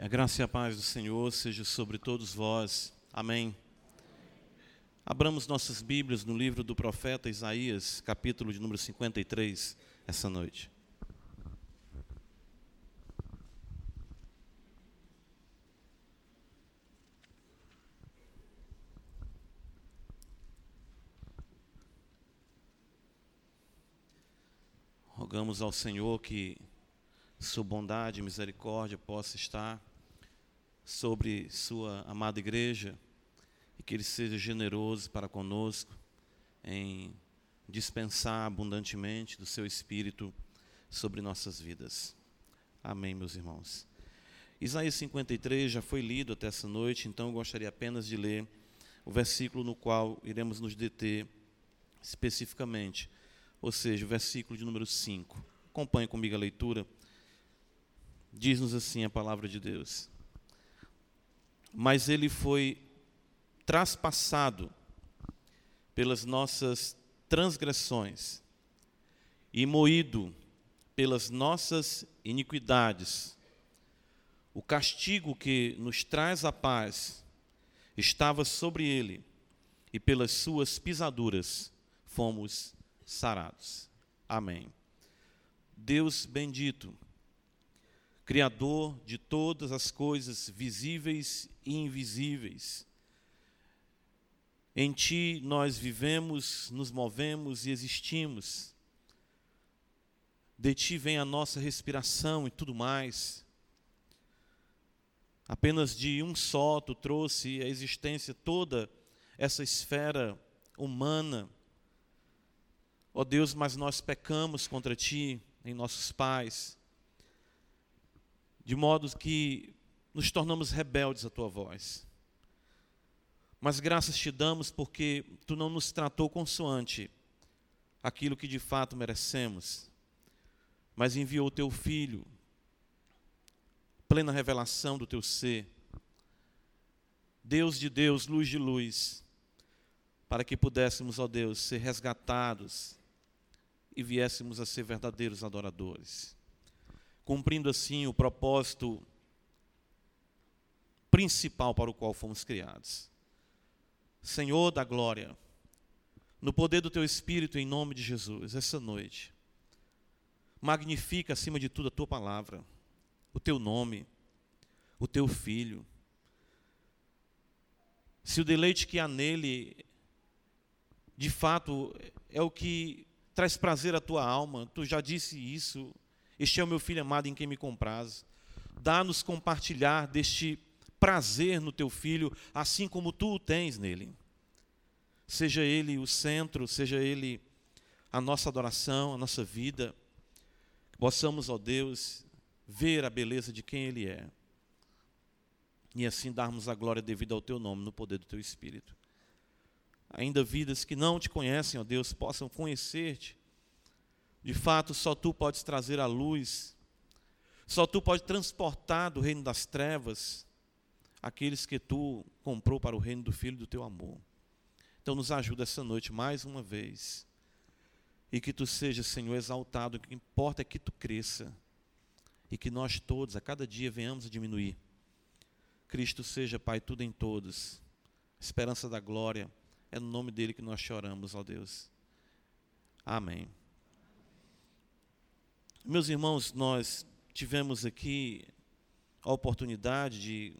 A graça e a paz do Senhor seja sobre todos vós. Amém. Abramos nossas Bíblias no livro do profeta Isaías, capítulo de número 53, essa noite. Rogamos ao Senhor que sua bondade e misericórdia possa estar sobre sua amada igreja e que ele seja generoso para conosco em dispensar abundantemente do seu espírito sobre nossas vidas. Amém, meus irmãos. Isaías 53 já foi lido até essa noite, então eu gostaria apenas de ler o versículo no qual iremos nos deter especificamente, ou seja, o versículo de número 5. Acompanhe comigo a leitura. Diz-nos assim a palavra de Deus. Mas ele foi traspassado pelas nossas transgressões e moído pelas nossas iniquidades. O castigo que nos traz a paz estava sobre ele, e pelas suas pisaduras fomos sarados. Amém. Deus bendito Criador de todas as coisas visíveis e invisíveis. Em Ti nós vivemos, nos movemos e existimos. De Ti vem a nossa respiração e tudo mais. Apenas de um só Tu trouxe a existência toda essa esfera humana. Ó oh Deus, mas nós pecamos contra Ti em nossos pais de modo que nos tornamos rebeldes à tua voz. Mas graças te damos porque tu não nos tratou consoante aquilo que de fato merecemos, mas enviou o teu filho, plena revelação do teu ser, Deus de Deus, luz de luz, para que pudéssemos, ó Deus, ser resgatados e viéssemos a ser verdadeiros adoradores cumprindo assim o propósito principal para o qual fomos criados. Senhor da glória, no poder do teu Espírito, em nome de Jesus, essa noite, magnifica acima de tudo a tua palavra, o teu nome, o teu filho. Se o deleite que há nele, de fato, é o que traz prazer à tua alma, tu já disse isso este é o meu filho amado em quem me compraz. Dá-nos compartilhar deste prazer no teu filho, assim como tu o tens nele. Seja ele o centro, seja ele a nossa adoração, a nossa vida. Possamos, ó Deus, ver a beleza de quem ele é. E assim darmos a glória devida ao teu nome, no poder do teu Espírito. Ainda vidas que não te conhecem, ó Deus, possam conhecer-te de fato, só tu podes trazer a luz, só tu podes transportar do reino das trevas aqueles que tu comprou para o reino do Filho do teu amor. Então, nos ajuda essa noite mais uma vez. E que tu seja, Senhor, exaltado. O que importa é que tu cresça. E que nós todos, a cada dia, venhamos a diminuir. Cristo seja, Pai, tudo em todos. Esperança da glória. É no nome dele que nós choramos, ó Deus. Amém. Meus irmãos, nós tivemos aqui a oportunidade de,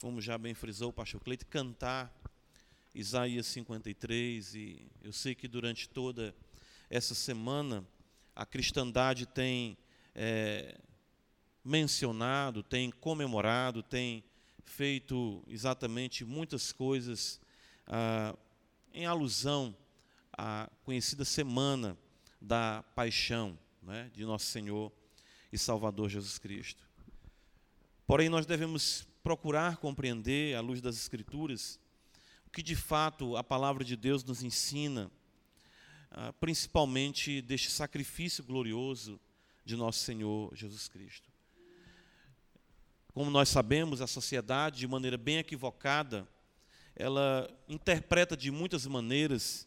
como já bem frisou o pastor Cleito, cantar Isaías 53, e eu sei que durante toda essa semana a cristandade tem é, mencionado, tem comemorado, tem feito exatamente muitas coisas ah, em alusão à conhecida Semana da Paixão né, de nosso Senhor e Salvador Jesus Cristo. Porém, nós devemos procurar compreender, à luz das Escrituras, o que de fato a palavra de Deus nos ensina, ah, principalmente deste sacrifício glorioso de nosso Senhor Jesus Cristo. Como nós sabemos, a sociedade, de maneira bem equivocada, ela interpreta de muitas maneiras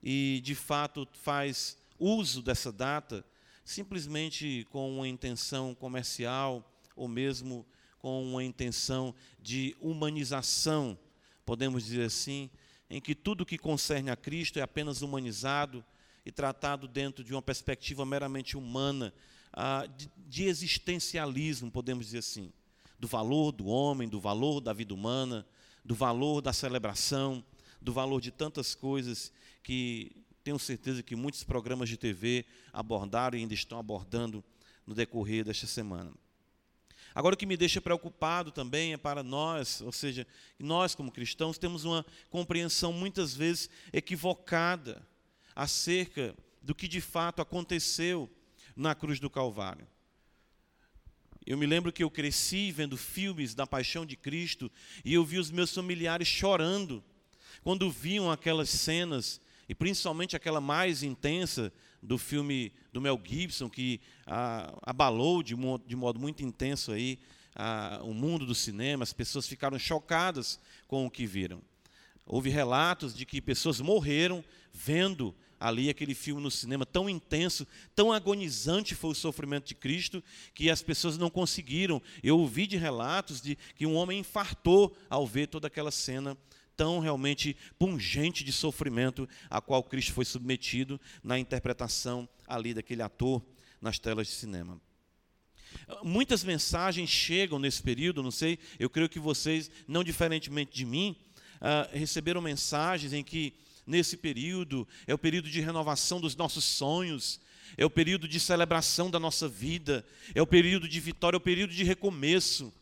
e, de fato, faz uso dessa data simplesmente com uma intenção comercial ou mesmo com uma intenção de humanização, podemos dizer assim, em que tudo que concerne a Cristo é apenas humanizado e tratado dentro de uma perspectiva meramente humana, ah, de, de existencialismo, podemos dizer assim, do valor do homem, do valor da vida humana, do valor da celebração, do valor de tantas coisas que tenho certeza que muitos programas de TV abordaram e ainda estão abordando no decorrer desta semana. Agora, o que me deixa preocupado também é para nós, ou seja, nós como cristãos temos uma compreensão muitas vezes equivocada acerca do que de fato aconteceu na cruz do Calvário. Eu me lembro que eu cresci vendo filmes da paixão de Cristo e eu vi os meus familiares chorando quando viam aquelas cenas, e principalmente aquela mais intensa do filme do Mel Gibson, que ah, abalou de modo, de modo, muito intenso aí, ah, o mundo do cinema, as pessoas ficaram chocadas com o que viram. Houve relatos de que pessoas morreram vendo ali aquele filme no cinema tão intenso, tão agonizante foi o sofrimento de Cristo, que as pessoas não conseguiram. Eu ouvi de relatos de que um homem infartou ao ver toda aquela cena tão realmente pungente de sofrimento a qual Cristo foi submetido na interpretação ali daquele ator nas telas de cinema. Muitas mensagens chegam nesse período, não sei, eu creio que vocês, não diferentemente de mim, uh, receberam mensagens em que nesse período é o período de renovação dos nossos sonhos, é o período de celebração da nossa vida, é o período de vitória, é o período de recomeço.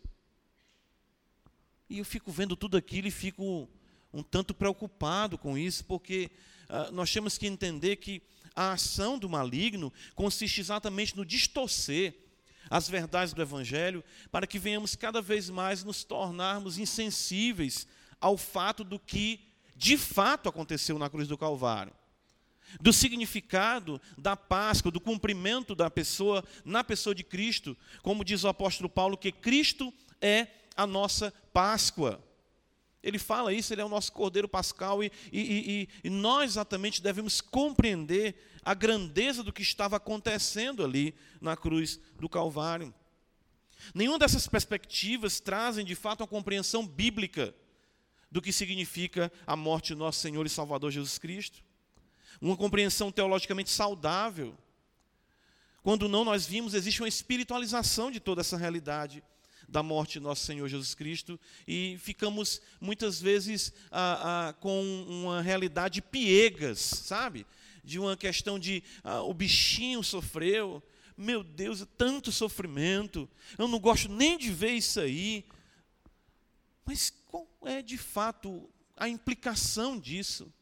E eu fico vendo tudo aquilo e fico um tanto preocupado com isso, porque uh, nós temos que entender que a ação do maligno consiste exatamente no distorcer as verdades do Evangelho, para que venhamos cada vez mais nos tornarmos insensíveis ao fato do que de fato aconteceu na cruz do Calvário. Do significado da Páscoa, do cumprimento da pessoa na pessoa de Cristo, como diz o apóstolo Paulo, que Cristo é a nossa Páscoa. Ele fala isso, ele é o nosso Cordeiro Pascal, e, e, e, e, nós exatamente devemos compreender a grandeza do que estava acontecendo ali na cruz do Calvário. Nenhuma dessas perspectivas trazem de fato uma compreensão bíblica do que significa a morte de nosso Senhor e Salvador Jesus Cristo. Uma compreensão teologicamente saudável. Quando não, nós vimos, existe uma espiritualização de toda essa realidade da morte de nosso Senhor Jesus Cristo e ficamos muitas vezes ah, ah, com uma realidade piegas, sabe? De uma questão de ah, o bichinho sofreu, meu Deus, é tanto sofrimento, eu não gosto nem de ver isso aí. Mas qual é de fato a implicação disso?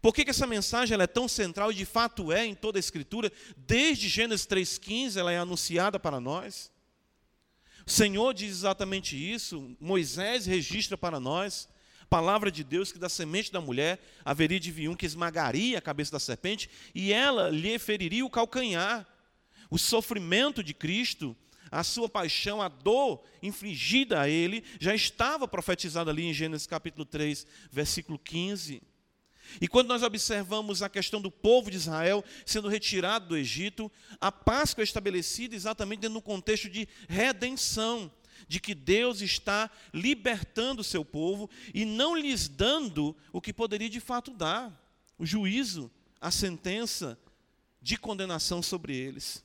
Por que, que essa mensagem é tão central e de fato é em toda a Escritura? Desde Gênesis 3,15 ela é anunciada para nós. Senhor diz exatamente isso, Moisés registra para nós, palavra de Deus que da semente da mulher haveria de vir um que esmagaria a cabeça da serpente e ela lhe feriria o calcanhar. O sofrimento de Cristo, a sua paixão, a dor infligida a ele, já estava profetizada ali em Gênesis capítulo 3, versículo 15. E quando nós observamos a questão do povo de Israel sendo retirado do Egito, a Páscoa é estabelecida exatamente dentro do contexto de redenção, de que Deus está libertando o seu povo e não lhes dando o que poderia de fato dar, o juízo, a sentença de condenação sobre eles.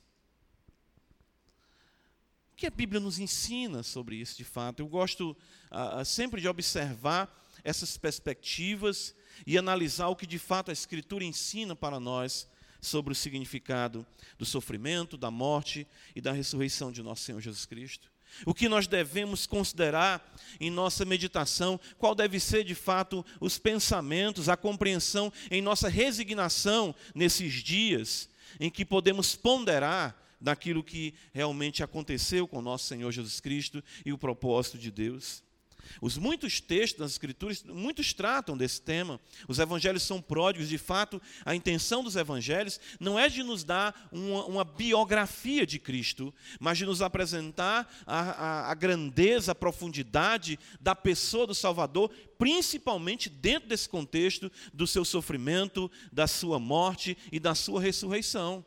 O que a Bíblia nos ensina sobre isso de fato? Eu gosto ah, sempre de observar essas perspectivas e analisar o que de fato a Escritura ensina para nós sobre o significado do sofrimento, da morte e da ressurreição de nosso Senhor Jesus Cristo. O que nós devemos considerar em nossa meditação, qual deve ser de fato os pensamentos, a compreensão em nossa resignação nesses dias em que podemos ponderar daquilo que realmente aconteceu com nosso Senhor Jesus Cristo e o propósito de Deus. Os muitos textos das Escrituras, muitos tratam desse tema. Os evangelhos são pródigos, de fato, a intenção dos evangelhos não é de nos dar uma, uma biografia de Cristo, mas de nos apresentar a, a, a grandeza, a profundidade da pessoa do Salvador, principalmente dentro desse contexto do seu sofrimento, da sua morte e da sua ressurreição.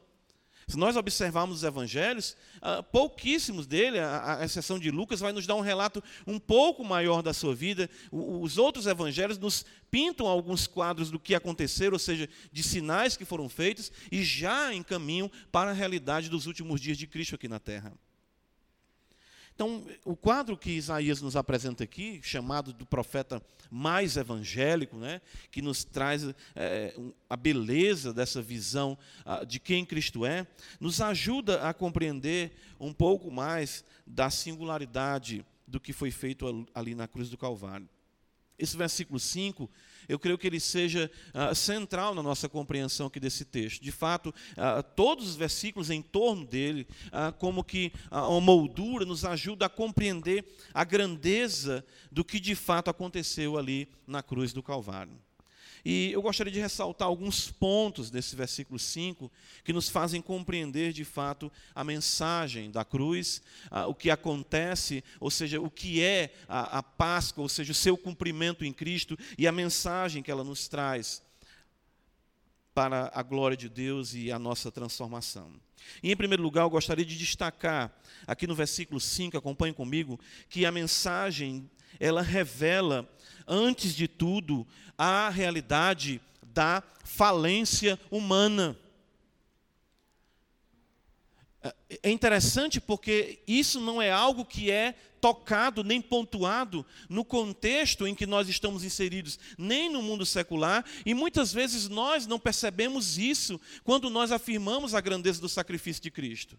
Se nós observarmos os evangelhos, uh, pouquíssimos dele, a, exceção de Lucas, vai nos dar um relato um pouco maior da sua vida. Os outros evangelhos nos pintam alguns quadros do que aconteceu, ou seja, de sinais que foram feitos e já encaminham para a realidade dos últimos dias de Cristo aqui na terra. Então, o quadro que Isaías nos apresenta aqui, chamado do profeta mais evangélico, né, que nos traz é, a beleza dessa visão a, de quem Cristo é, nos ajuda a compreender um pouco mais da singularidade do que foi feito ali na cruz do Calvário. Esse versículo 5 eu creio que ele seja uh, central na nossa compreensão aqui desse texto. De fato, uh, todos os versículos em torno dele, uh, como que uma moldura, nos ajuda a compreender a grandeza do que de fato aconteceu ali na cruz do Calvário. E eu gostaria de ressaltar alguns pontos desse versículo 5 que nos fazem compreender de fato a mensagem da cruz, o que acontece, ou seja, o que é a, a Páscoa, ou seja, o seu cumprimento em Cristo e a mensagem que ela nos traz para a glória de Deus e a nossa transformação. E, em primeiro lugar, eu gostaria de destacar, aqui no versículo 5, acompanhe comigo, que a mensagem, ela revela antes de tudo, a realidade da falência humana. É interessante porque isso não é algo que é tocado nem pontuado no contexto em que nós estamos inseridos, nem no mundo secular, e muitas vezes nós não percebemos isso quando nós afirmamos a grandeza do sacrifício de Cristo.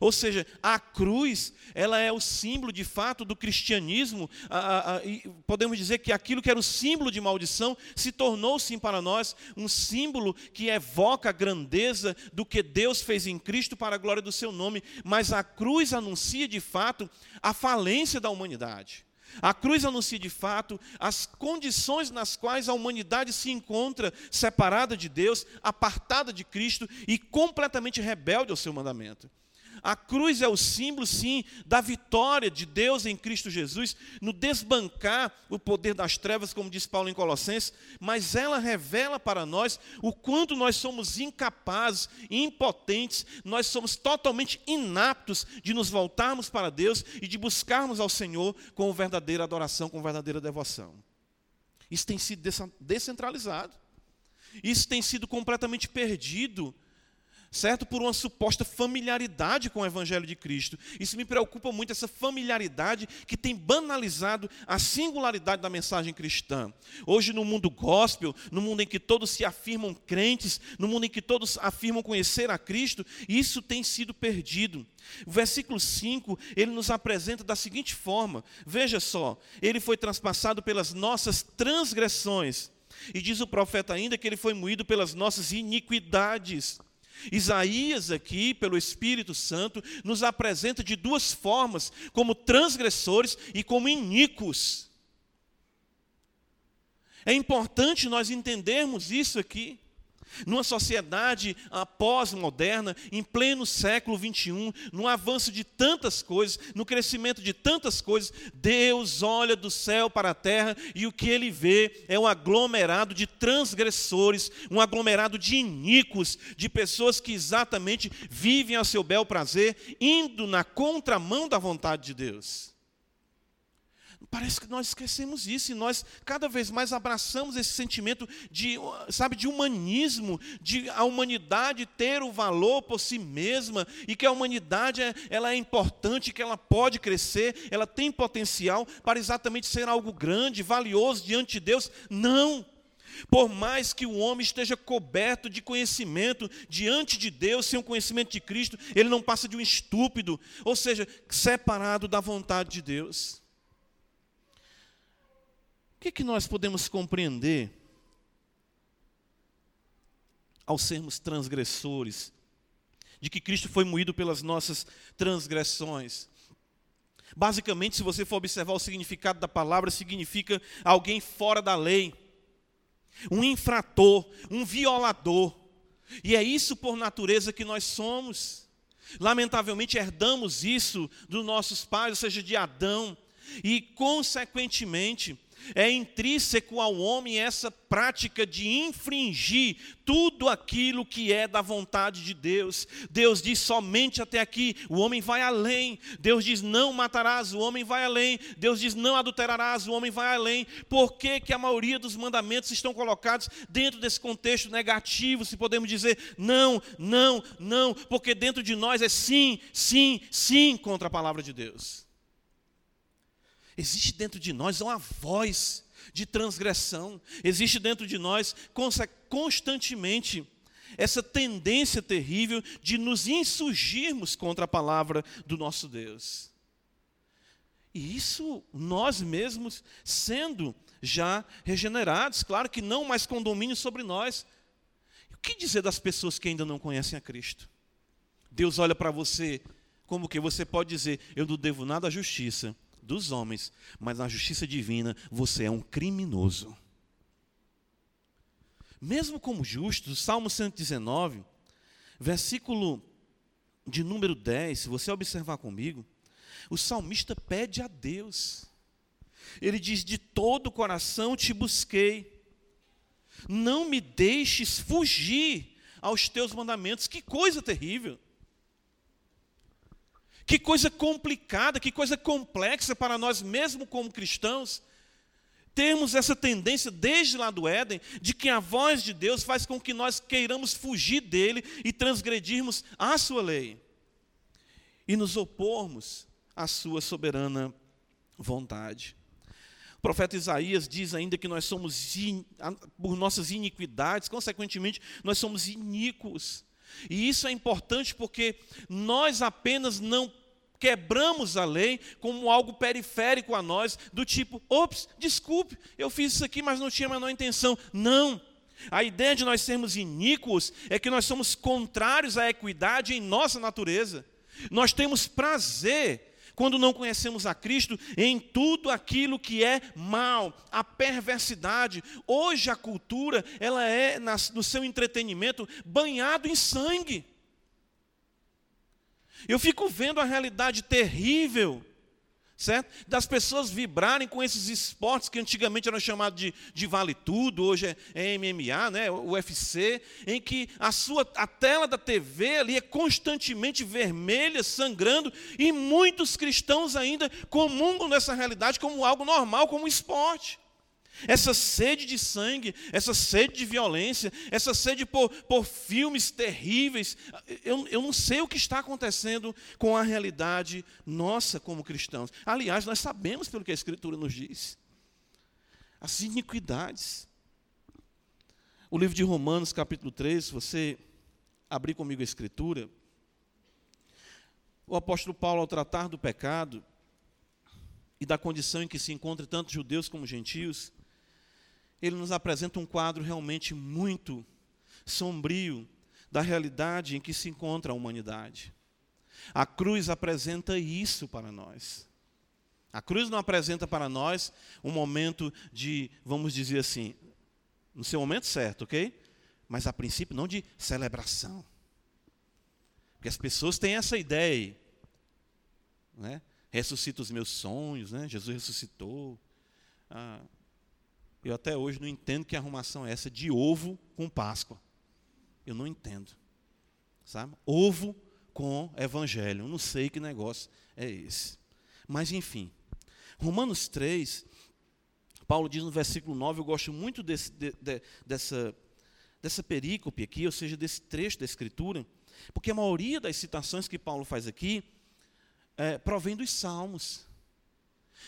Ou seja, a cruz, ela é o símbolo de fato do cristianismo, a, a, a, podemos dizer que aquilo que era o símbolo de maldição se tornou sim para nós um símbolo que evoca a grandeza do que Deus fez em Cristo para a glória do seu nome, mas a cruz anuncia de fato a falência da humanidade. A cruz anuncia de fato as condições nas quais a humanidade se encontra separada de Deus, apartada de Cristo e completamente rebelde ao seu mandamento. A cruz é o símbolo, sim, da vitória de Deus em Cristo Jesus, no desbancar o poder das trevas, como diz Paulo em Colossenses, mas ela revela para nós o quanto nós somos incapazes, impotentes, nós somos totalmente inaptos de nos voltarmos para Deus e de buscarmos ao Senhor com verdadeira adoração, com verdadeira devoção. Isso tem sido descentralizado. Isso tem sido completamente perdido certo? Por uma suposta familiaridade com o Evangelho de Cristo. Isso me preocupa muito, essa familiaridade que tem banalizado a singularidade da mensagem cristã. Hoje, no mundo gospel, no mundo em que todos se afirmam crentes, no mundo em que todos afirmam conhecer a Cristo, isso tem sido perdido. O versículo 5, ele nos apresenta da seguinte forma: veja só, ele foi transpassado pelas nossas transgressões. E diz o profeta ainda que ele foi moído pelas nossas iniquidades. Isaías, aqui, pelo Espírito Santo, nos apresenta de duas formas, como transgressores e como iníquos. É importante nós entendermos isso aqui. Numa sociedade ah, pós-moderna, em pleno século XXI, no avanço de tantas coisas, no crescimento de tantas coisas, Deus olha do céu para a terra e o que ele vê é um aglomerado de transgressores, um aglomerado de iníquos, de pessoas que exatamente vivem a seu bel prazer, indo na contramão da vontade de Deus. Parece que nós esquecemos isso e nós cada vez mais abraçamos esse sentimento de, sabe, de humanismo, de a humanidade ter o valor por si mesma e que a humanidade é, ela é importante, que ela pode crescer, ela tem potencial para exatamente ser algo grande, valioso diante de Deus. Não. Por mais que o homem esteja coberto de conhecimento diante de Deus, sem o conhecimento de Cristo, ele não passa de um estúpido, ou seja, separado da vontade de Deus. O que, que nós podemos compreender ao sermos transgressores? De que Cristo foi moído pelas nossas transgressões. Basicamente, se você for observar o significado da palavra, significa alguém fora da lei, um infrator, um violador. E é isso por natureza que nós somos. Lamentavelmente, herdamos isso dos nossos pais, ou seja, de Adão, e, consequentemente, É intrínseco ao homem essa prática de infringir tudo aquilo que é da vontade de Deus. Deus diz somente até aqui, o homem vai além. Deus diz não matarás, o homem vai além. Deus diz não adulterarás, o homem vai além. Por que, que a maioria dos mandamentos estão colocados dentro desse contexto negativo, se podemos dizer não, não, não, porque dentro de nós é sim, sim, sim contra a palavra de Deus. Existe dentro de nós uma voz de transgressão, existe dentro de nós constantemente essa tendência terrível de nos insurgirmos contra a palavra do nosso Deus. E isso nós mesmos, sendo já regenerados, claro que não mais com domínio sobre nós. O que dizer das pessoas que ainda não conhecem a Cristo? Deus olha para você como que você pode dizer: Eu não devo nada à justiça, dos homens, mas na justiça divina você é um criminoso. Mesmo como justo, Salmo 119, versículo de número 10, se você observar comigo, o salmista pede a Deus. Ele diz: De todo o coração te busquei, não me deixes fugir aos teus mandamentos. Que coisa terrível! Que coisa complicada, que coisa complexa para nós, mesmo como cristãos, termos essa tendência desde lá do Éden, de que a voz de Deus faz com que nós queiramos fugir dele e transgredirmos a sua lei e nos opormos à sua soberana vontade. O profeta Isaías diz ainda que nós somos, por nossas iniquidades, consequentemente, nós somos iníquos. E isso é importante porque nós apenas não quebramos a lei como algo periférico a nós, do tipo, ops, desculpe, eu fiz isso aqui, mas não tinha a menor intenção. Não. A ideia de nós sermos iníquos é que nós somos contrários à equidade em nossa natureza. Nós temos prazer quando não conhecemos a Cristo, em tudo aquilo que é mal, a perversidade. Hoje a cultura, ela é, no seu entretenimento, banhado em sangue. Eu fico vendo a realidade terrível, certo? Das pessoas vibrarem com esses esportes que antigamente eram chamados de, de vale tudo, hoje é, é MMA, né? UFC, em que a sua a tela da TV ali é constantemente vermelha, sangrando, e muitos cristãos ainda comungam nessa realidade como algo normal, como esporte. Essa sede de sangue, essa sede de violência, essa sede por, por filmes terríveis. Eu, eu não sei o que está acontecendo com a realidade nossa como cristãos. Aliás, nós sabemos pelo que a Escritura nos diz. As iniquidades. O livro de Romanos, capítulo 3, se você abrir comigo a Escritura, o apóstolo Paulo, ao tratar do pecado e da condição em que se encontram tanto judeus como gentios, ele nos apresenta um quadro realmente muito sombrio da realidade em que se encontra a humanidade. A cruz apresenta isso para nós. A cruz não apresenta para nós um momento de, vamos dizer assim, no seu momento certo, ok? Mas a princípio não de celebração. Porque as pessoas têm essa ideia aí. Né? Ressuscita os meus sonhos, né? Jesus ressuscitou. Ah, eu até hoje não entendo que arrumação é essa de ovo com Páscoa. Eu não entendo. Sabe? Ovo com evangelho. Eu não sei que negócio é esse. Mas enfim. Romanos 3, Paulo diz no versículo 9, eu gosto muito desse, de, de, dessa, dessa perícope aqui, ou seja, desse trecho da Escritura, porque a maioria das citações que Paulo faz aqui é, provém dos Salmos.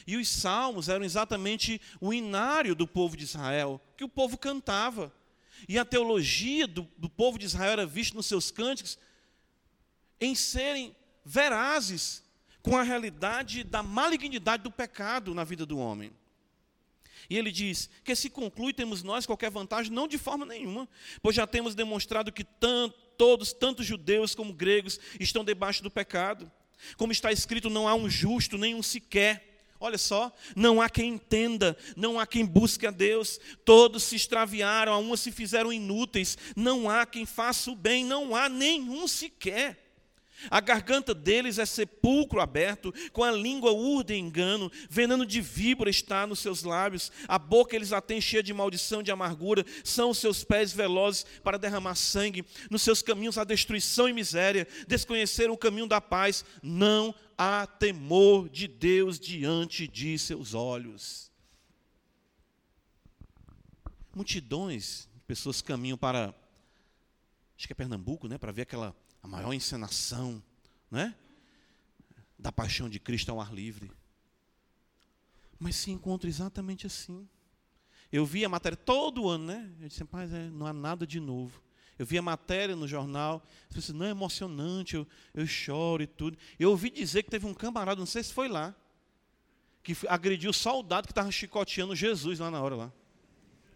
E os salmos eram exatamente o inário do povo de Israel, que o povo cantava. E a teologia do, do povo de Israel era vista nos seus cânticos em serem verazes com a realidade da malignidade do pecado na vida do homem. E ele diz que se conclui temos nós qualquer vantagem, não de forma nenhuma, pois já temos demonstrado que tanto, todos, tanto judeus como gregos, estão debaixo do pecado. Como está escrito, não há um justo, nenhum sequer. Olha só, não há quem entenda, não há quem busque a Deus, todos se extraviaram, a se fizeram inúteis, não há quem faça o bem, não há nenhum sequer. A garganta deles é sepulcro aberto, com a língua urde engano, veneno de víbora está nos seus lábios, a boca eles a têm cheia de maldição, de amargura, são os seus pés velozes para derramar sangue, nos seus caminhos há destruição e miséria, desconheceram o caminho da paz, não há temor de Deus diante de seus olhos. Multidões de pessoas caminham para, acho que é Pernambuco, né, para ver aquela a maior encenação, né? Da paixão de Cristo ao ar livre. Mas se encontra exatamente assim. Eu vi a matéria todo ano, né? Eu disse, mas é, não há nada de novo. Eu vi a matéria no jornal, eu disse, não é emocionante, eu, eu choro e tudo. Eu ouvi dizer que teve um camarada, não sei se foi lá, que agrediu o soldado que estava chicoteando Jesus lá na hora lá.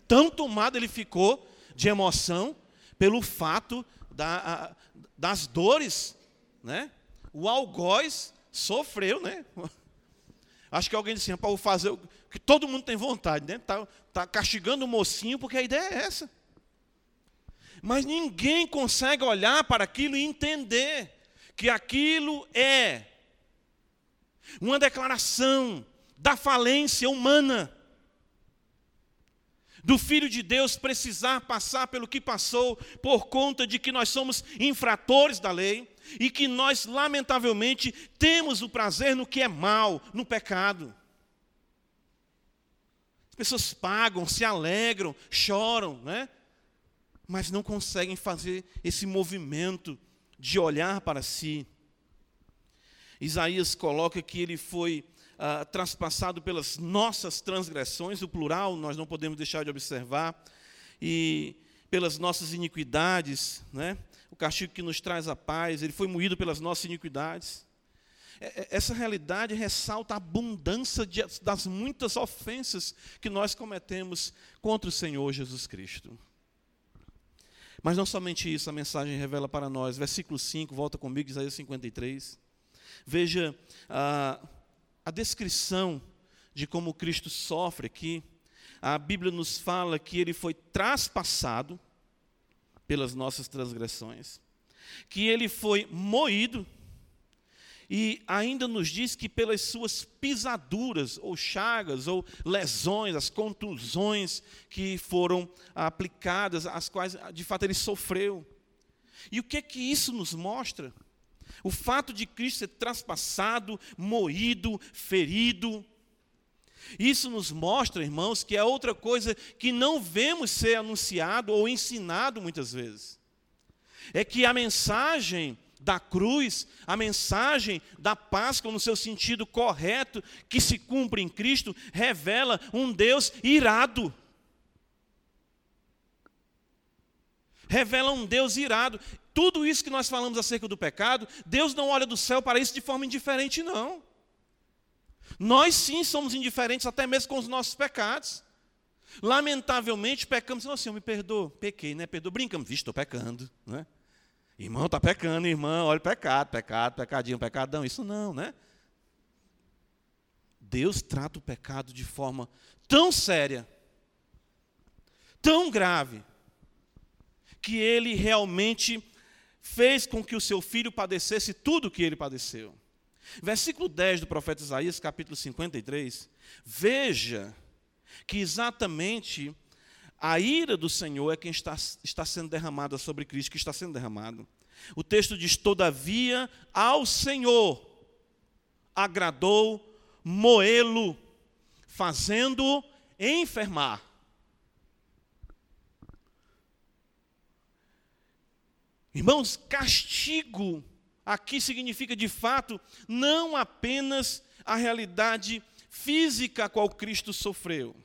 Tão tomado ele ficou de emoção pelo fato da, a, das dores, né? O algoz sofreu, né? Acho que alguém disse assim, para fazer o que todo mundo tem vontade, né? Tá, tá castigando o mocinho porque a ideia é essa. Mas ninguém consegue olhar para aquilo e entender que aquilo é uma declaração da falência humana do Filho de Deus precisar passar pelo que passou, por conta de que nós somos infratores da lei e que nós, lamentavelmente, temos o prazer no que é mal, no pecado. As pessoas pagam, se alegram, choram, né? Mas não conseguem fazer esse movimento de olhar para si. Isaías coloca que ele foi ah, traspassado pelas nossas transgressões, o plural nós não podemos deixar de observar, e pelas nossas iniquidades, né? o castigo que nos traz a paz, ele foi moído pelas nossas iniquidades. É, é, essa realidade ressalta a abundância de, das muitas ofensas que nós cometemos contra o Senhor Jesus Cristo. Mas não somente isso, a mensagem revela para nós. Versículo 5, volta comigo, Isaías 53. Veja ah, a descrição de como Cristo sofre aqui, a Bíblia nos fala que ele foi traspassado pelas nossas transgressões, que ele foi moído, e ainda nos diz que pelas suas pisaduras, ou chagas, ou lesões, as contusões que foram aplicadas, as quais de fato ele sofreu. E o que é que isso nos mostra? O fato de Cristo ser traspassado, moído, ferido. Isso nos mostra, irmãos, que é outra coisa que não vemos ser anunciado ou ensinado muitas vezes. É que a mensagem da cruz, a mensagem da Páscoa, no seu sentido correto, que se cumpre em Cristo, revela um Deus irado. Revela um Deus irado tudo isso que nós falamos acerca do pecado, Deus não olha do céu para isso de forma indiferente, não. Nós sim somos indiferentes até mesmo com os nossos pecados. Lamentavelmente pecamos, assim, Senhor, me perdoa, pequei, né? Perdoa, brincamos, vixe, estou pecando, né? Irmão, está pecando, irmão, olha pecado, pecado, pecadinho, pecadão, isso não, né? Deus trata o pecado de forma tão séria, tão grave, que ele realmente fez com que o seu filho padecesse tudo o que ele padeceu. Versículo 10 do profeta Isaías, capítulo 53. Veja que exatamente a ira do Senhor é quem está, está sendo derramada sobre Cristo, que está sendo derramado. O texto diz: Todavia ao Senhor agradou moê-lo, fazendo enfermar. Irmãos, castigo aqui significa de fato não apenas a realidade física a qual Cristo sofreu,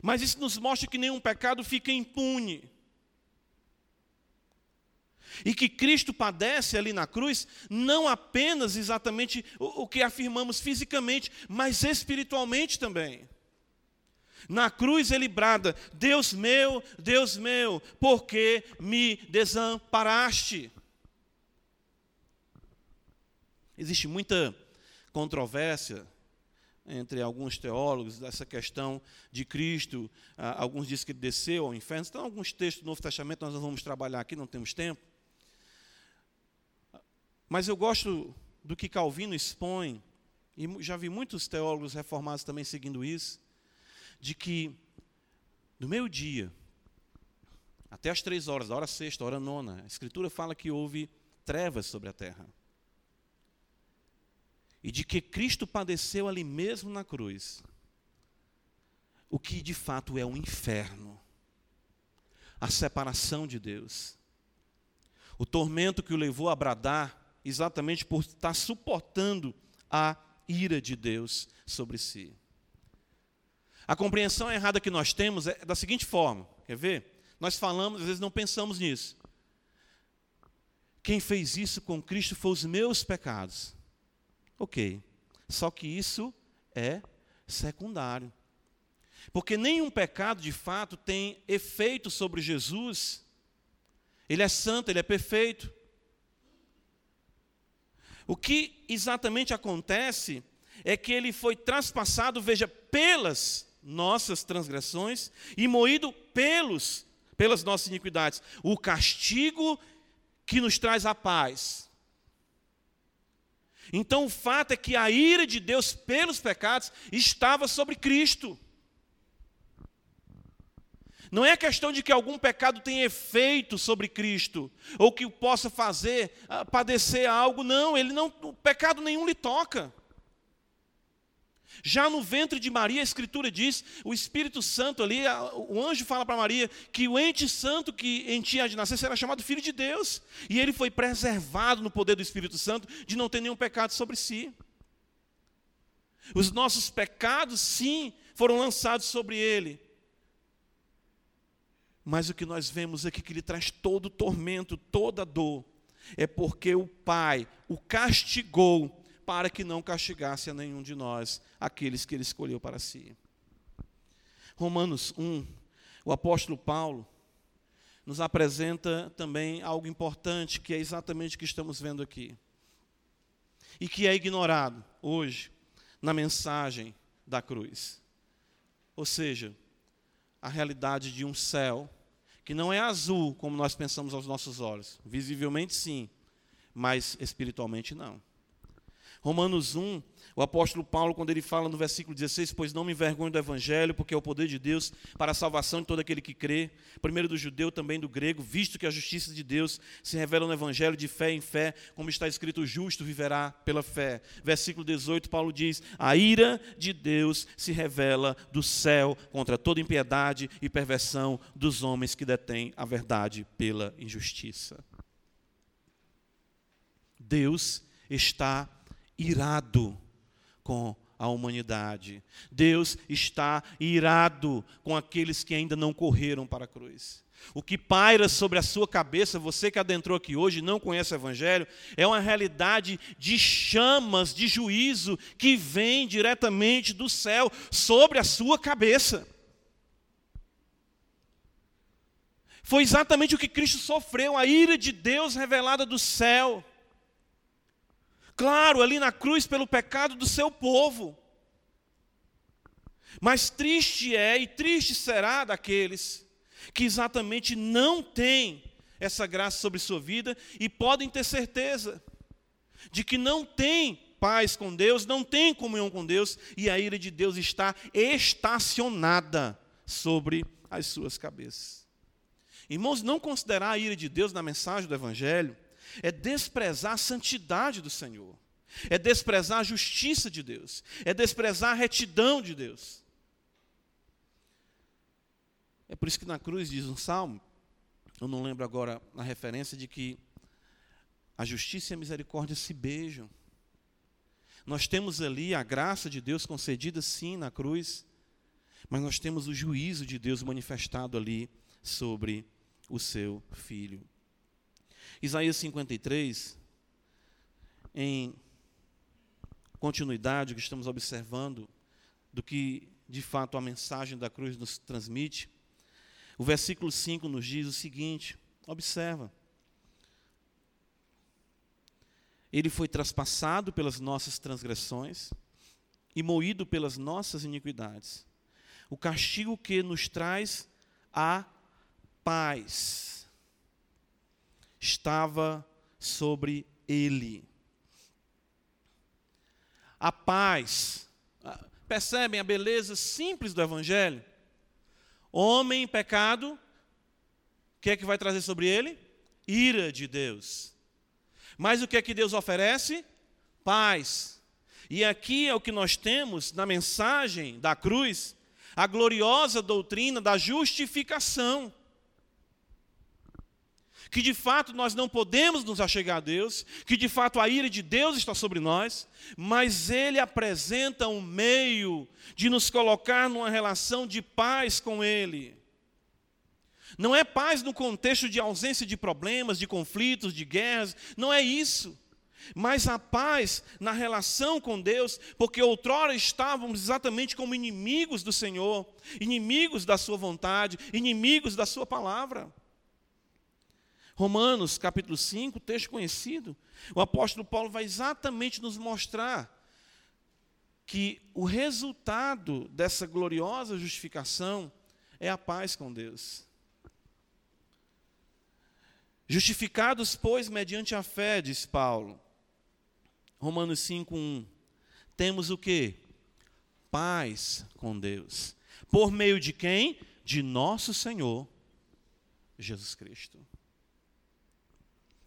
mas isso nos mostra que nenhum pecado fica impune. E que Cristo padece ali na cruz, não apenas exatamente o, que afirmamos fisicamente, mas espiritualmente também. Na cruz ele brada: Deus meu, Deus meu, por que me desamparaste? Existe muita controvérsia entre alguns teólogos dessa questão de Cristo. alguns dizem que ele desceu ao inferno. Então, alguns textos do Novo Testamento nós não vamos trabalhar aqui, não temos tempo. Mas eu gosto do que Calvino expõe, e já vi muitos teólogos reformados também seguindo isso, de que do meio-dia até as três horas, da hora sexta, hora nona, a Escritura fala que houve trevas sobre a terra. E de que Cristo padeceu ali mesmo na cruz, o que de fato é um inferno, a separação de Deus, o tormento que o levou a bradar, exatamente por estar suportando a ira de Deus sobre si. A compreensão errada que nós temos é da seguinte forma: quer ver? Nós falamos, às vezes não pensamos nisso. Quem fez isso com Cristo foi os meus pecados. Ok. Só que isso é secundário. Porque nenhum pecado, de fato, tem efeito sobre Jesus. Ele é santo, ele é perfeito. O que exatamente acontece é que ele foi traspassado, veja, pelas nossas transgressões e moído pelos pelas nossas iniquidades. O castigo que nos traz a paz. Então o fato é que a ira de Deus pelos pecados estava sobre Cristo. Não é questão de que algum pecado tenha efeito sobre Cristo, ou que possa fazer uh, padecer algo, não, ele não, o pecado nenhum lhe toca. Já no ventre de Maria, a Escritura diz, o Espírito Santo ali, o anjo fala para Maria que o ente santo que em ti há de nascer será chamado Filho de Deus. E ele foi preservado no poder do Espírito Santo de não ter nenhum pecado sobre si. Os nossos pecados, sim, foram lançados sobre ele. Mas o que nós vemos aqui que ele traz todo o tormento, toda a dor, é porque o Pai o castigou para que não castigasse a nenhum de nós, aqueles que ele escolheu para si. Romanos 1, o apóstolo Paulo nos apresenta também algo importante, que é exatamente o que estamos vendo aqui. E que é ignorado hoje na mensagem da cruz. Ou seja, a realidade de um céu que não é azul como nós pensamos aos nossos olhos. Visivelmente sim, mas espiritualmente não. Romanos 1, o apóstolo Paulo, quando ele fala no versículo 16, pois não me envergonho do evangelho, porque é o poder de Deus para a salvação de todo aquele que crê, primeiro do judeu, também do grego, visto que a justiça de Deus se revela no evangelho de fé em fé, como está escrito, o justo viverá pela fé. Versículo 18, Paulo diz: a ira de Deus se revela do céu contra toda impiedade e perversão dos homens que detêm a verdade pela injustiça. Deus está irado com a humanidade. Deus está irado com aqueles que ainda não correram para a cruz. O que paira sobre a sua cabeça, você que adentrou aqui hoje e não conhece o Evangelho, é uma realidade de chamas de juízo que vem diretamente do céu sobre a sua cabeça. Foi exatamente o que Cristo sofreu, a ira de Deus revelada do céu claro, ali na cruz pelo pecado do seu povo. Mas triste é e triste será daqueles que exatamente não têm essa graça sobre sua vida e podem ter certeza de que não têm paz com Deus, não têm comunhão com Deus e a ira de Deus está estacionada sobre as suas cabeças. Irmãos, não considerar a ira de Deus na mensagem do Evangelho é desprezar a santidade do Senhor, é desprezar a justiça de Deus, é desprezar a retidão de Deus. É por isso que na cruz diz um salmo, eu não lembro agora a referência de que a justiça e a misericórdia se beijam. Nós temos ali a graça de Deus concedida sim na cruz, mas nós temos o juízo de Deus manifestado ali sobre o seu filho. Isaías 53, em continuidade, o que estamos observando do que de fato a mensagem da cruz nos transmite, o versículo 5 nos diz o seguinte: observa. Ele foi traspassado pelas nossas transgressões e moído pelas nossas iniquidades. O castigo que nos traz a paz estava sobre Ele. A paz. Percebem a beleza simples do Evangelho? Homem em pecado, o que é que vai trazer sobre ele? Ira de Deus. Mas o que é que Deus oferece? Paz. E aqui é o que nós temos na mensagem da cruz, a gloriosa doutrina da justificação. Que de fato nós não podemos nos achegar a Deus, que de fato a ira de Deus está sobre nós, mas Ele apresenta um meio de nos colocar numa relação de paz com Ele. Não é paz no contexto de ausência de problemas, de conflitos, de guerras, não é isso mas a paz na relação com Deus, porque outrora estávamos exatamente como inimigos do Senhor, inimigos da Sua vontade, inimigos da Sua palavra. Romanos capítulo 5, texto conhecido, o apóstolo Paulo vai exatamente nos mostrar que o resultado dessa gloriosa justificação é a paz com Deus. Justificados, pois, mediante a fé, diz Paulo, Romanos 5:1. Temos o que? Paz com Deus. Por meio de quem? De nosso Senhor Jesus Cristo.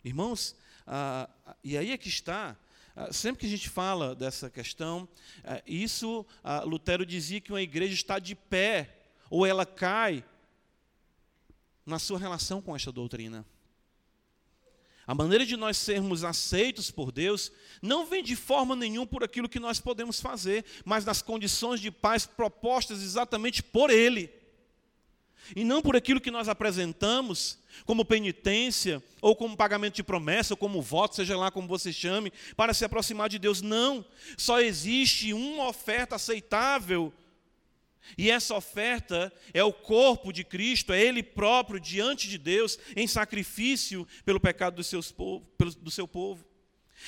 Irmãos, ah, e aí é que está, ah, sempre que a gente fala dessa questão, ah, isso, ah, Lutero dizia que uma igreja está de pé, ou ela cai, na sua relação com esta doutrina. A maneira de nós sermos aceitos por Deus não vem de forma nenhuma por aquilo que nós podemos fazer, mas nas condições de paz propostas exatamente por Ele. E não por aquilo que nós apresentamos como penitência, ou como pagamento de promessa, ou como voto, seja lá como você chame, para se aproximar de Deus. Não. Só existe uma oferta aceitável e essa oferta é o corpo de Cristo, é Ele próprio diante de Deus, em sacrifício pelo pecado do, seus povo, do seu povo.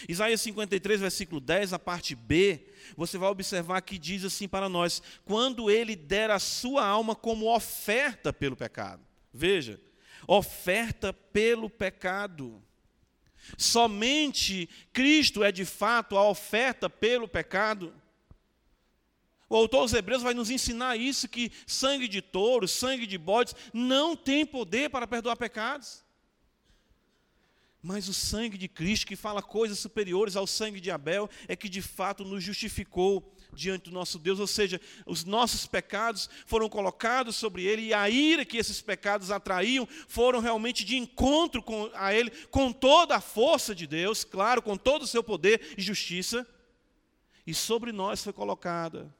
Isaías 53, versículo 10, a parte B, você vai observar que diz assim para nós: quando Ele der a sua alma como oferta pelo pecado. Veja, oferta pelo pecado. Somente Cristo é de fato a oferta pelo pecado. O autor aos Hebreus vai nos ensinar isso: que sangue de touros, sangue de bodes, não tem poder para perdoar pecados. Mas o sangue de Cristo, que fala coisas superiores ao sangue de Abel, é que de fato nos justificou diante do nosso Deus, ou seja, os nossos pecados foram colocados sobre ele e a ira que esses pecados atraíam foram realmente de encontro com, a ele, com toda a força de Deus, claro, com todo o seu poder e justiça, e sobre nós foi colocada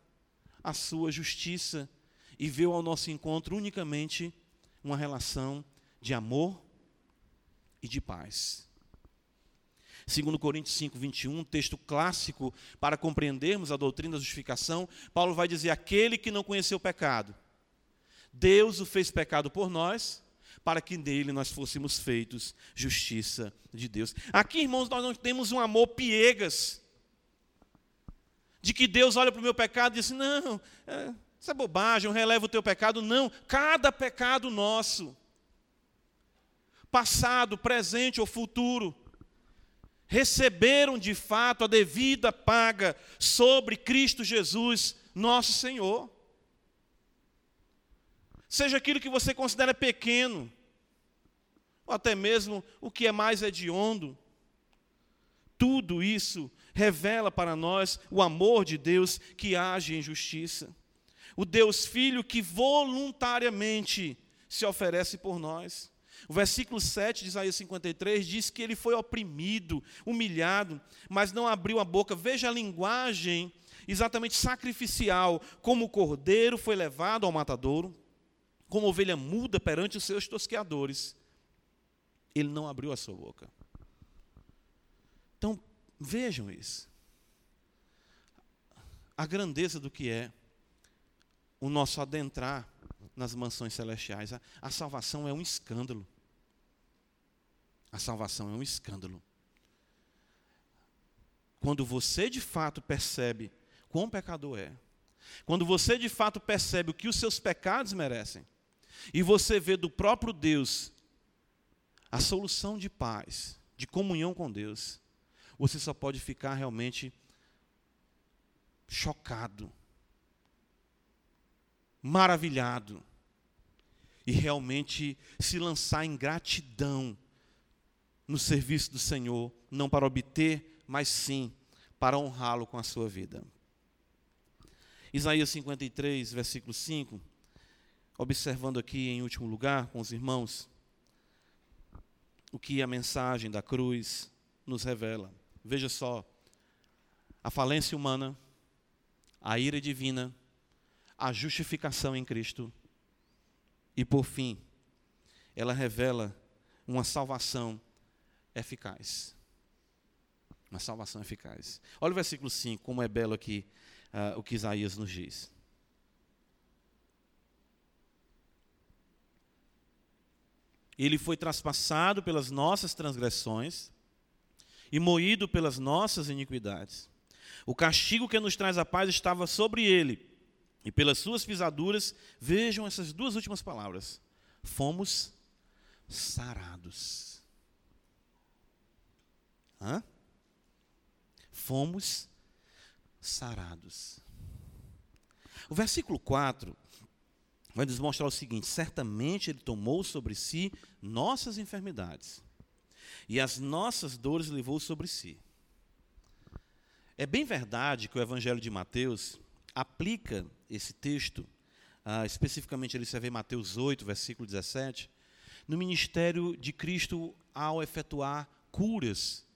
a sua justiça e veio ao nosso encontro unicamente uma relação de amor e de paz. Segundo Coríntios 5, 21, texto clássico para compreendermos a doutrina da justificação, Paulo vai dizer, aquele que não conheceu o pecado, Deus o fez pecado por nós, para que nele nós fôssemos feitos justiça de Deus. Aqui, irmãos, nós não temos um amor piegas, de que Deus olha para o meu pecado e diz: não, é, isso é bobagem, eu relevo o teu pecado. Não, cada pecado nosso, passado, presente ou futuro, receberam de fato a devida paga sobre Cristo Jesus, nosso Senhor. Seja aquilo que você considera pequeno, ou até mesmo o que é mais hediondo, tudo isso revela para nós o amor de Deus que age em justiça. O Deus Filho que voluntariamente se oferece por nós. O versículo 7 de Isaías 53 diz que ele foi oprimido, humilhado, mas não abriu a boca. Veja a linguagem exatamente sacrificial, como o cordeiro foi levado ao matadouro, como ovelha muda perante os seus tosqueadores. Ele não abriu a sua boca. Então, Vejam isso. A grandeza do que é o nosso adentrar nas mansões celestiais. A, a salvação é um escândalo. A salvação é um escândalo. Quando você de fato percebe quão pecador é, quando você de fato percebe o que os seus pecados merecem, e você vê do próprio Deus a solução de paz, de comunhão com Deus, você só pode ficar realmente chocado, maravilhado, e realmente se lançar em gratidão no serviço do Senhor, não para obter, mas sim para honrá-lo com a sua vida. Isaías 53, versículo 5, observando aqui em último lugar com os irmãos, o que a mensagem da cruz nos revela. Veja só, a falência humana, a ira divina, a justificação em Cristo e, por fim, ela revela uma salvação eficaz. Uma salvação eficaz. Olha o versículo 5, como é belo aqui uh, o que Isaías nos diz. Ele foi traspassado pelas nossas transgressões e moído pelas nossas iniquidades. O castigo que nos traz a paz estava sobre ele, e pelas suas pisaduras, vejam essas duas últimas palavras: fomos sarados. Hã? Fomos sarados. O versículo 4 vai nos mostrar o seguinte: certamente ele tomou sobre si nossas enfermidades e as nossas dores levou sobre si. É bem verdade que o Evangelho de Mateus aplica esse texto, ah, especificamente ele se vê em Mateus 8, versículo 17, no ministério de Cristo ao efetuar curas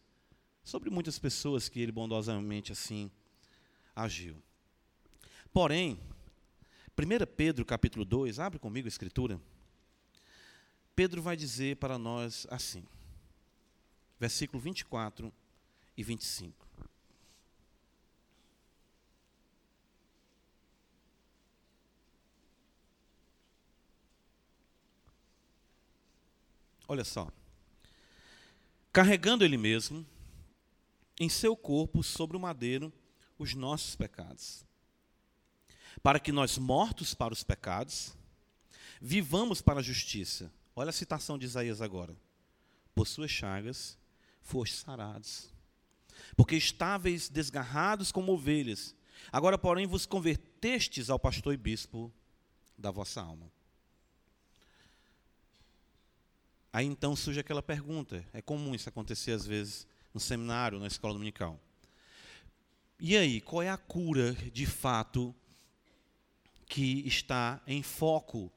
sobre muitas pessoas que ele bondosamente assim agiu. Porém, 1 Pedro capítulo 2, abre comigo a escritura. Pedro vai dizer para nós assim: versículo 24 e 25. Olha só. Carregando ele mesmo em seu corpo sobre o madeiro os nossos pecados, para que nós, mortos para os pecados, vivamos para a justiça. Olha a citação de Isaías agora. Por suas chagas foste sarados. Porque estáveis desgarrados como ovelhas, agora, porém, vos convertestes ao pastor e bispo da vossa alma. Aí então surge aquela pergunta, é comum isso acontecer às vezes no seminário, na escola dominical. E aí, qual é a cura de fato que está em foco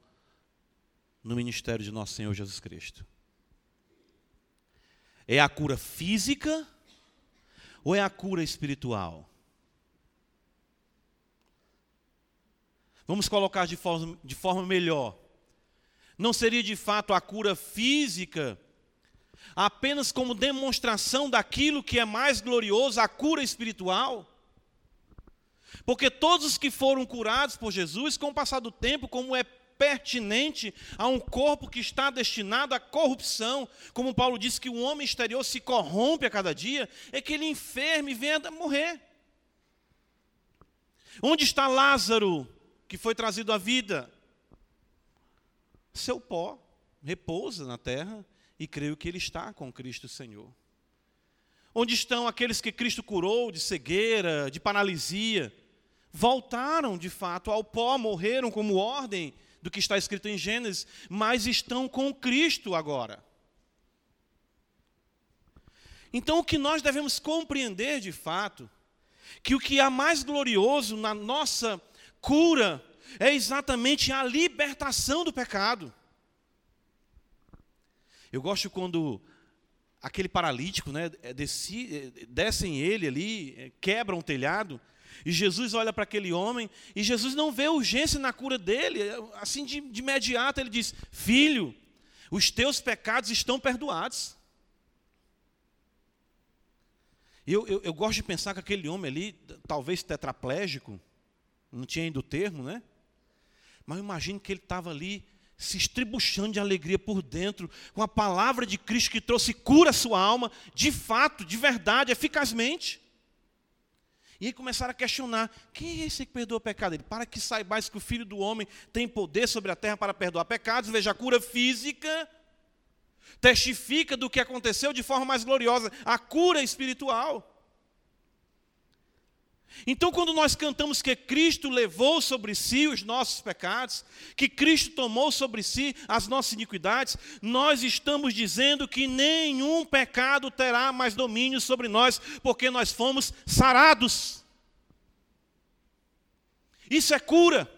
no ministério de nosso Senhor Jesus Cristo? É a cura física ou é a cura espiritual? Vamos colocar de forma, de forma melhor. Não seria de fato a cura física apenas como demonstração daquilo que é mais glorioso, a cura espiritual? Porque todos os que foram curados por Jesus, com o passar do tempo, como é pertinente a um corpo que está destinado à corrupção, como Paulo disse que o homem exterior se corrompe a cada dia, é que ele enferme e venha morrer. Onde está Lázaro, que foi trazido à vida? Seu pó repousa na terra e creio que ele está com Cristo Senhor. Onde estão aqueles que Cristo curou de cegueira, de paralisia? Voltaram de fato ao pó, morreram como ordem do que está escrito em Gênesis, mas estão com Cristo agora. Então, o que nós devemos compreender de fato, que o que há mais glorioso na nossa cura é exatamente a libertação do pecado. Eu gosto quando aquele paralítico, né, desce, descem ele ali, quebram o telhado, e Jesus olha para aquele homem e Jesus não vê urgência na cura dele. Assim, de, de imediato, ele diz: Filho, os teus pecados estão perdoados. Eu, eu, eu, gosto de pensar que aquele homem ali, talvez tetraplégico, não tinha ainda o termo, né? Mas eu imagino que ele estava ali se estribuchando de alegria por dentro, com a palavra de Cristo que trouxe cura à sua alma, de fato, de verdade, eficazmente. E aí começaram a questionar: quem é esse que perdoa pecado? Ele, para que saibais que o Filho do Homem tem poder sobre a terra para perdoar pecados, veja a cura física, testifica do que aconteceu de forma mais gloriosa, a cura espiritual. Então, quando nós cantamos que Cristo levou sobre si os nossos pecados, que Cristo tomou sobre si as nossas iniquidades, nós estamos dizendo que nenhum pecado terá mais domínio sobre nós, porque nós fomos sarados. Isso é cura.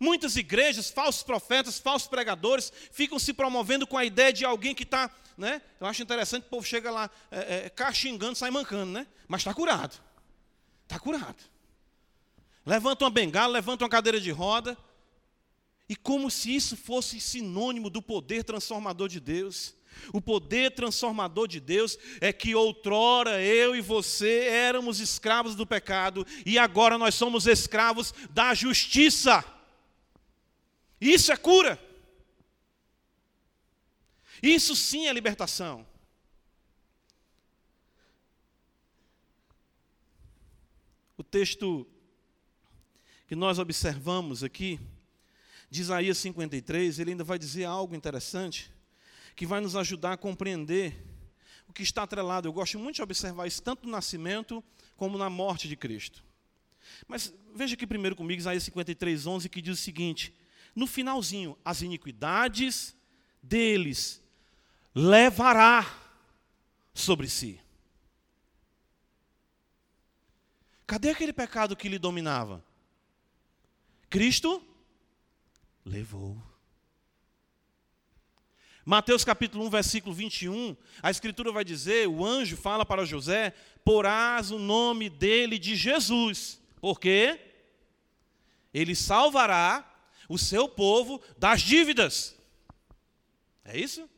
Muitas igrejas, falsos profetas, falsos pregadores, ficam se promovendo com a ideia de alguém que está, né? Eu acho interessante, o povo chega lá, é, é, caxingando, sai mancando, né? Mas está curado. Está curado. Levanta uma bengala, levanta uma cadeira de roda, e como se isso fosse sinônimo do poder transformador de Deus. O poder transformador de Deus é que outrora eu e você éramos escravos do pecado e agora nós somos escravos da justiça. Isso é cura. Isso sim é libertação. O texto que nós observamos aqui, de Isaías 53, ele ainda vai dizer algo interessante, que vai nos ajudar a compreender o que está atrelado. Eu gosto muito de observar isso tanto no nascimento como na morte de Cristo. Mas veja aqui primeiro comigo Isaías 53, 11, que diz o seguinte: no finalzinho, as iniquidades deles levará sobre si. Cadê aquele pecado que lhe dominava? Cristo levou. Mateus capítulo 1, versículo 21, a escritura vai dizer, o anjo fala para José, porás o nome dele de Jesus. Por quê? Ele salvará o seu povo das dívidas. É isso?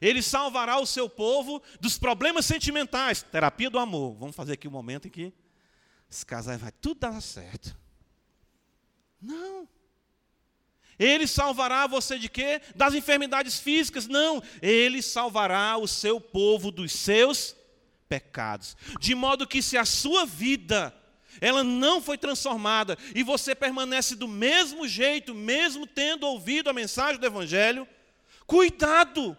Ele salvará o seu povo dos problemas sentimentais. Terapia do amor. Vamos fazer aqui um momento em que esse casal vai tudo dar certo. Não. Ele salvará você de quê? Das enfermidades físicas? Não. Ele salvará o seu povo dos seus pecados. De modo que se a sua vida ela não foi transformada e você permanece do mesmo jeito, mesmo tendo ouvido a mensagem do Evangelho, cuidado!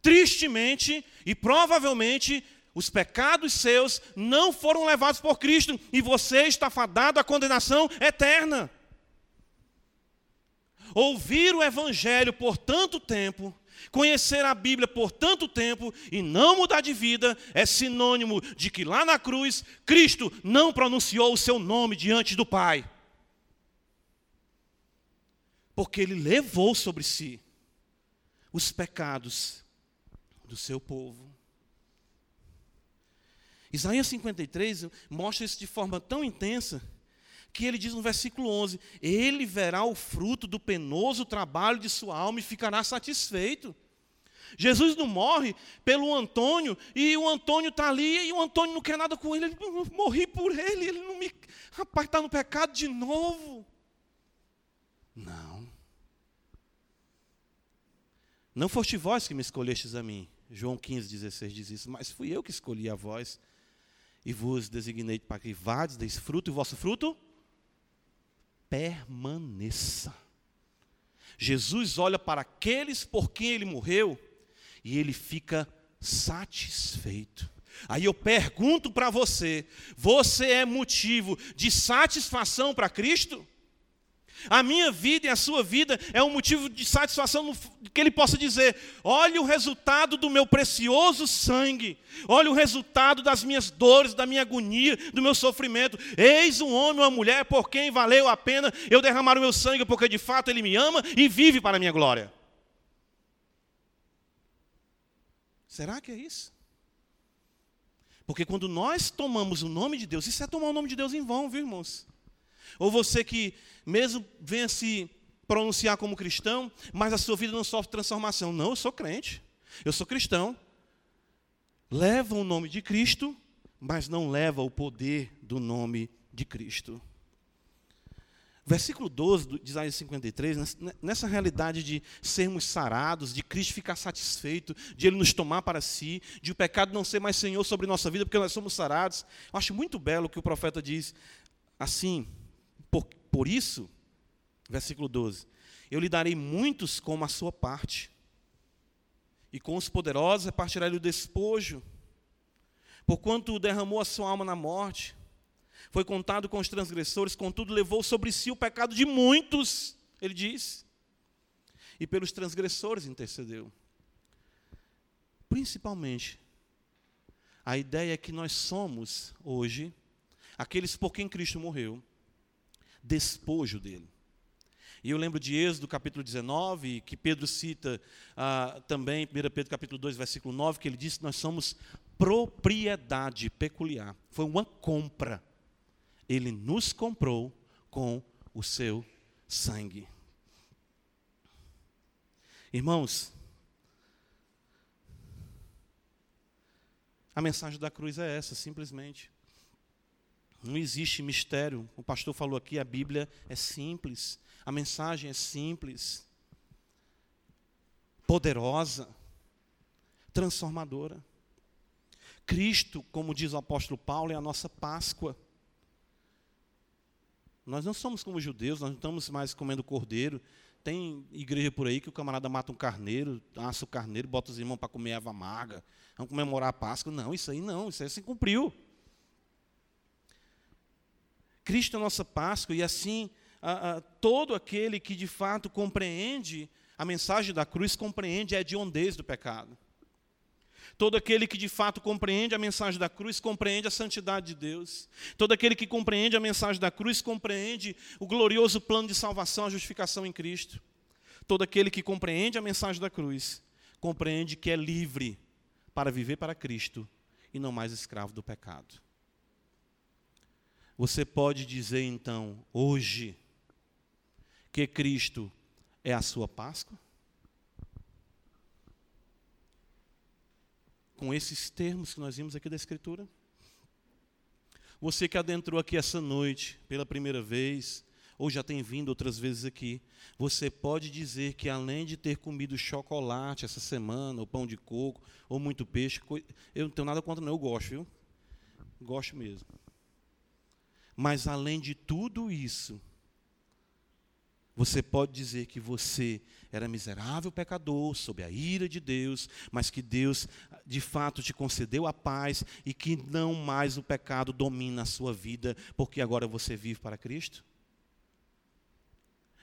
Tristemente e provavelmente os pecados seus não foram levados por Cristo e você está fadado à condenação eterna. Ouvir o Evangelho por tanto tempo Conhecer a Bíblia por tanto tempo e não mudar de vida é sinônimo de que lá na cruz Cristo não pronunciou o seu nome diante do Pai. Porque ele levou sobre si os pecados do seu povo. Isaías 53 mostra isso de forma tão intensa que ele diz no versículo 11: Ele verá o fruto do penoso trabalho de sua alma e ficará satisfeito. Jesus não morre pelo Antônio e o Antônio está ali e o Antônio não quer nada com ele. Ele morri por ele, ele não me. Rapaz, está no pecado de novo. Não. Não foste vós que me escolhestes a mim. João 15, 16 diz isso, mas fui eu que escolhi a vós e vos designei para que vades, deis fruto, e o vosso fruto permaneça. Jesus olha para aqueles por quem ele morreu e ele fica satisfeito. Aí eu pergunto para você: você é motivo de satisfação para Cristo? A minha vida e a sua vida é um motivo de satisfação que ele possa dizer: olha o resultado do meu precioso sangue, olha o resultado das minhas dores, da minha agonia, do meu sofrimento. Eis um homem ou uma mulher por quem valeu a pena eu derramar o meu sangue, porque de fato ele me ama e vive para a minha glória. Será que é isso? Porque quando nós tomamos o nome de Deus, isso é tomar o nome de Deus em vão, viu, irmãos? Ou você que, mesmo venha se pronunciar como cristão, mas a sua vida não sofre transformação. Não, eu sou crente, eu sou cristão. Leva o nome de Cristo, mas não leva o poder do nome de Cristo. Versículo 12 de Isaías 53, nessa realidade de sermos sarados, de Cristo ficar satisfeito, de Ele nos tomar para si, de o pecado não ser mais Senhor sobre nossa vida, porque nós somos sarados. Eu acho muito belo o que o profeta diz assim, por, por isso, versículo 12: Eu lhe darei muitos como a sua parte, e com os poderosos repartirá-lhe o despojo, porquanto derramou a sua alma na morte, foi contado com os transgressores, contudo levou sobre si o pecado de muitos, ele diz, e pelos transgressores intercedeu. Principalmente, a ideia é que nós somos, hoje, aqueles por quem Cristo morreu, despojo dele. E eu lembro de Êxodo capítulo 19, que Pedro cita ah, também, 1 Pedro capítulo 2, versículo 9, que ele diz que nós somos propriedade peculiar. Foi uma compra. Ele nos comprou com o seu sangue. Irmãos, a mensagem da cruz é essa, simplesmente. Não existe mistério. O pastor falou aqui, a Bíblia é simples, a mensagem é simples, poderosa, transformadora. Cristo, como diz o apóstolo Paulo, é a nossa Páscoa. Nós não somos como judeus, nós não estamos mais comendo cordeiro. Tem igreja por aí que o camarada mata um carneiro, assa o carneiro, bota os irmãos para comer ava amarga. Vamos comemorar a Páscoa. Não, isso aí não, isso aí se cumpriu. Cristo é a nossa Páscoa, e assim, a, a, todo aquele que de fato compreende a mensagem da cruz, compreende a hediondez do pecado. Todo aquele que de fato compreende a mensagem da cruz, compreende a santidade de Deus. Todo aquele que compreende a mensagem da cruz, compreende o glorioso plano de salvação, a justificação em Cristo. Todo aquele que compreende a mensagem da cruz, compreende que é livre para viver para Cristo e não mais escravo do pecado. Você pode dizer então, hoje, que Cristo é a sua Páscoa? Com esses termos que nós vimos aqui da Escritura? Você que adentrou aqui essa noite pela primeira vez, ou já tem vindo outras vezes aqui, você pode dizer que além de ter comido chocolate essa semana, ou pão de coco, ou muito peixe, eu não tenho nada contra não, eu gosto, viu? Gosto mesmo. Mas além de tudo isso, você pode dizer que você era miserável pecador, sob a ira de Deus, mas que Deus de fato te concedeu a paz e que não mais o pecado domina a sua vida, porque agora você vive para Cristo?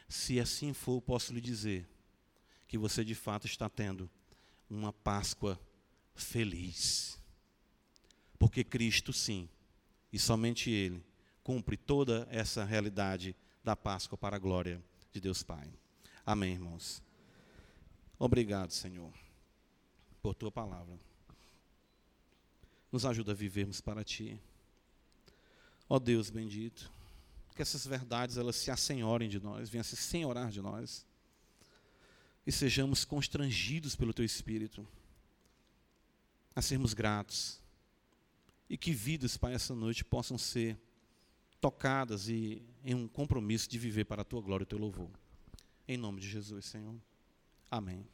Se assim for, posso lhe dizer que você de fato está tendo uma Páscoa feliz. Porque Cristo, sim, e somente Ele, cumpre toda essa realidade da Páscoa para a glória de Deus Pai. Amém, irmãos. Obrigado, Senhor, por tua palavra. Nos ajuda a vivermos para ti. Ó Deus bendito, que essas verdades elas se assenhorem de nós, venham se senhorar de nós. E sejamos constrangidos pelo teu espírito a sermos gratos. E que vidas, Pai, essa noite possam ser tocadas e em um compromisso de viver para a tua glória e o teu louvor. Em nome de Jesus, Senhor. Amém.